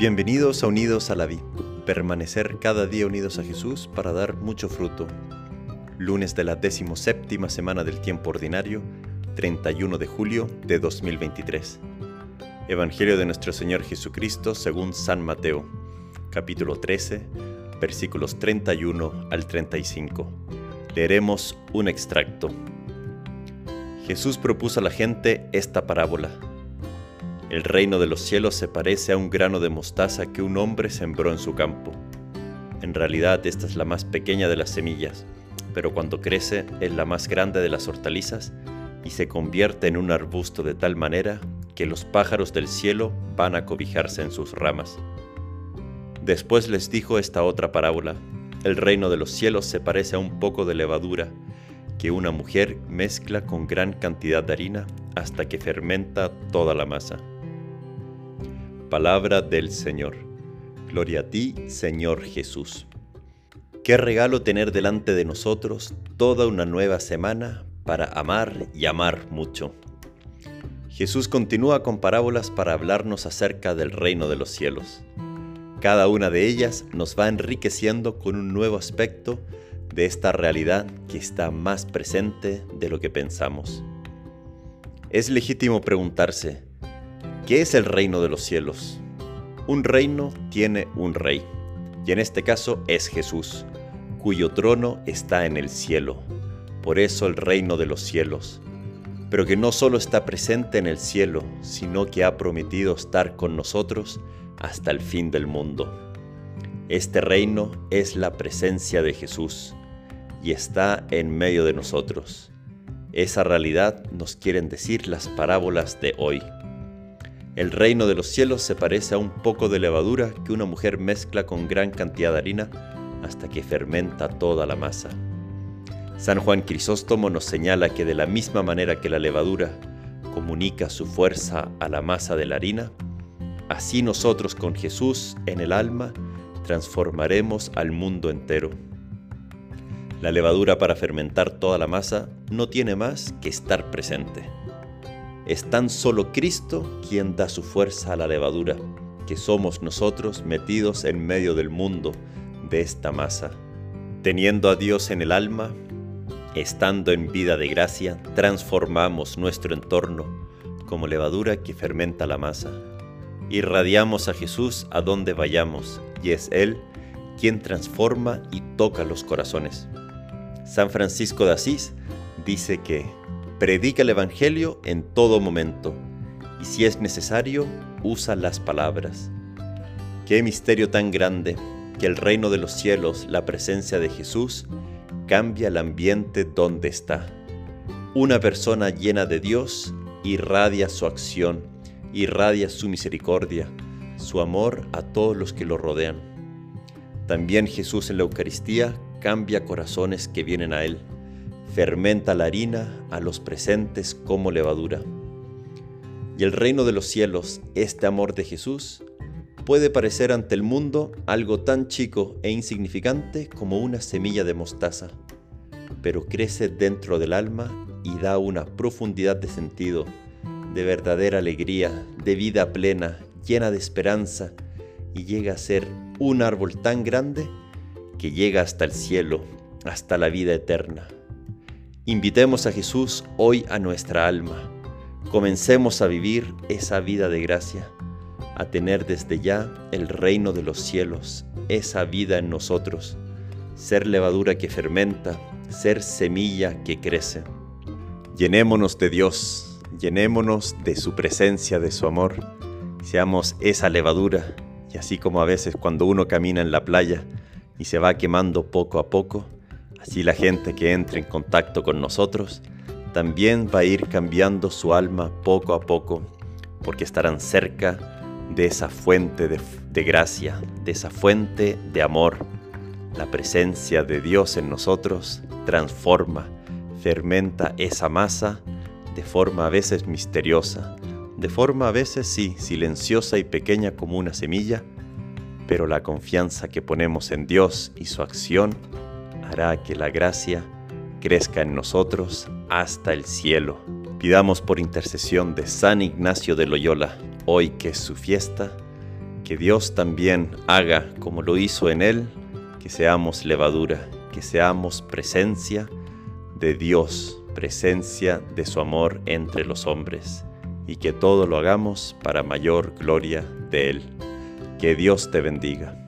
Bienvenidos a Unidos a la Vida. Permanecer cada día unidos a Jesús para dar mucho fruto. Lunes de la séptima semana del tiempo ordinario, 31 de julio de 2023. Evangelio de nuestro Señor Jesucristo según San Mateo, capítulo 13, versículos 31 al 35. Leeremos un extracto. Jesús propuso a la gente esta parábola. El reino de los cielos se parece a un grano de mostaza que un hombre sembró en su campo. En realidad esta es la más pequeña de las semillas, pero cuando crece es la más grande de las hortalizas y se convierte en un arbusto de tal manera que los pájaros del cielo van a cobijarse en sus ramas. Después les dijo esta otra parábola. El reino de los cielos se parece a un poco de levadura que una mujer mezcla con gran cantidad de harina hasta que fermenta toda la masa. Palabra del Señor. Gloria a ti, Señor Jesús. Qué regalo tener delante de nosotros toda una nueva semana para amar y amar mucho. Jesús continúa con parábolas para hablarnos acerca del reino de los cielos. Cada una de ellas nos va enriqueciendo con un nuevo aspecto de esta realidad que está más presente de lo que pensamos. Es legítimo preguntarse, ¿Qué es el reino de los cielos? Un reino tiene un rey, y en este caso es Jesús, cuyo trono está en el cielo. Por eso el reino de los cielos, pero que no solo está presente en el cielo, sino que ha prometido estar con nosotros hasta el fin del mundo. Este reino es la presencia de Jesús y está en medio de nosotros. Esa realidad nos quieren decir las parábolas de hoy. El reino de los cielos se parece a un poco de levadura que una mujer mezcla con gran cantidad de harina hasta que fermenta toda la masa. San Juan Crisóstomo nos señala que de la misma manera que la levadura comunica su fuerza a la masa de la harina, así nosotros con Jesús en el alma transformaremos al mundo entero. La levadura para fermentar toda la masa no tiene más que estar presente. Es tan solo Cristo quien da su fuerza a la levadura, que somos nosotros metidos en medio del mundo de esta masa. Teniendo a Dios en el alma, estando en vida de gracia, transformamos nuestro entorno como levadura que fermenta la masa. Irradiamos a Jesús a donde vayamos, y es Él quien transforma y toca los corazones. San Francisco de Asís dice que Predica el Evangelio en todo momento y si es necesario, usa las palabras. Qué misterio tan grande que el reino de los cielos, la presencia de Jesús, cambia el ambiente donde está. Una persona llena de Dios irradia su acción, irradia su misericordia, su amor a todos los que lo rodean. También Jesús en la Eucaristía cambia corazones que vienen a Él fermenta la harina a los presentes como levadura. Y el reino de los cielos, este amor de Jesús, puede parecer ante el mundo algo tan chico e insignificante como una semilla de mostaza, pero crece dentro del alma y da una profundidad de sentido, de verdadera alegría, de vida plena, llena de esperanza, y llega a ser un árbol tan grande que llega hasta el cielo, hasta la vida eterna. Invitemos a Jesús hoy a nuestra alma. Comencemos a vivir esa vida de gracia, a tener desde ya el reino de los cielos, esa vida en nosotros, ser levadura que fermenta, ser semilla que crece. Llenémonos de Dios, llenémonos de su presencia, de su amor, seamos esa levadura y así como a veces cuando uno camina en la playa y se va quemando poco a poco, Así la gente que entre en contacto con nosotros también va a ir cambiando su alma poco a poco, porque estarán cerca de esa fuente de, gracia, de esa fuente de amor. La presencia de Dios en nosotros transforma, fermenta esa masa de forma a veces misteriosa, de forma a veces sí, silenciosa y pequeña como una semilla, pero la confianza que ponemos en Dios y su acción hará que la gracia crezca en nosotros hasta el cielo. Pidamos por intercesión de San Ignacio de Loyola, hoy que es su fiesta, que Dios también haga como lo hizo en Él, que seamos levadura, que seamos presencia de Dios, presencia de su amor entre los hombres, y que todo lo hagamos para mayor gloria de Él. Que Dios te bendiga.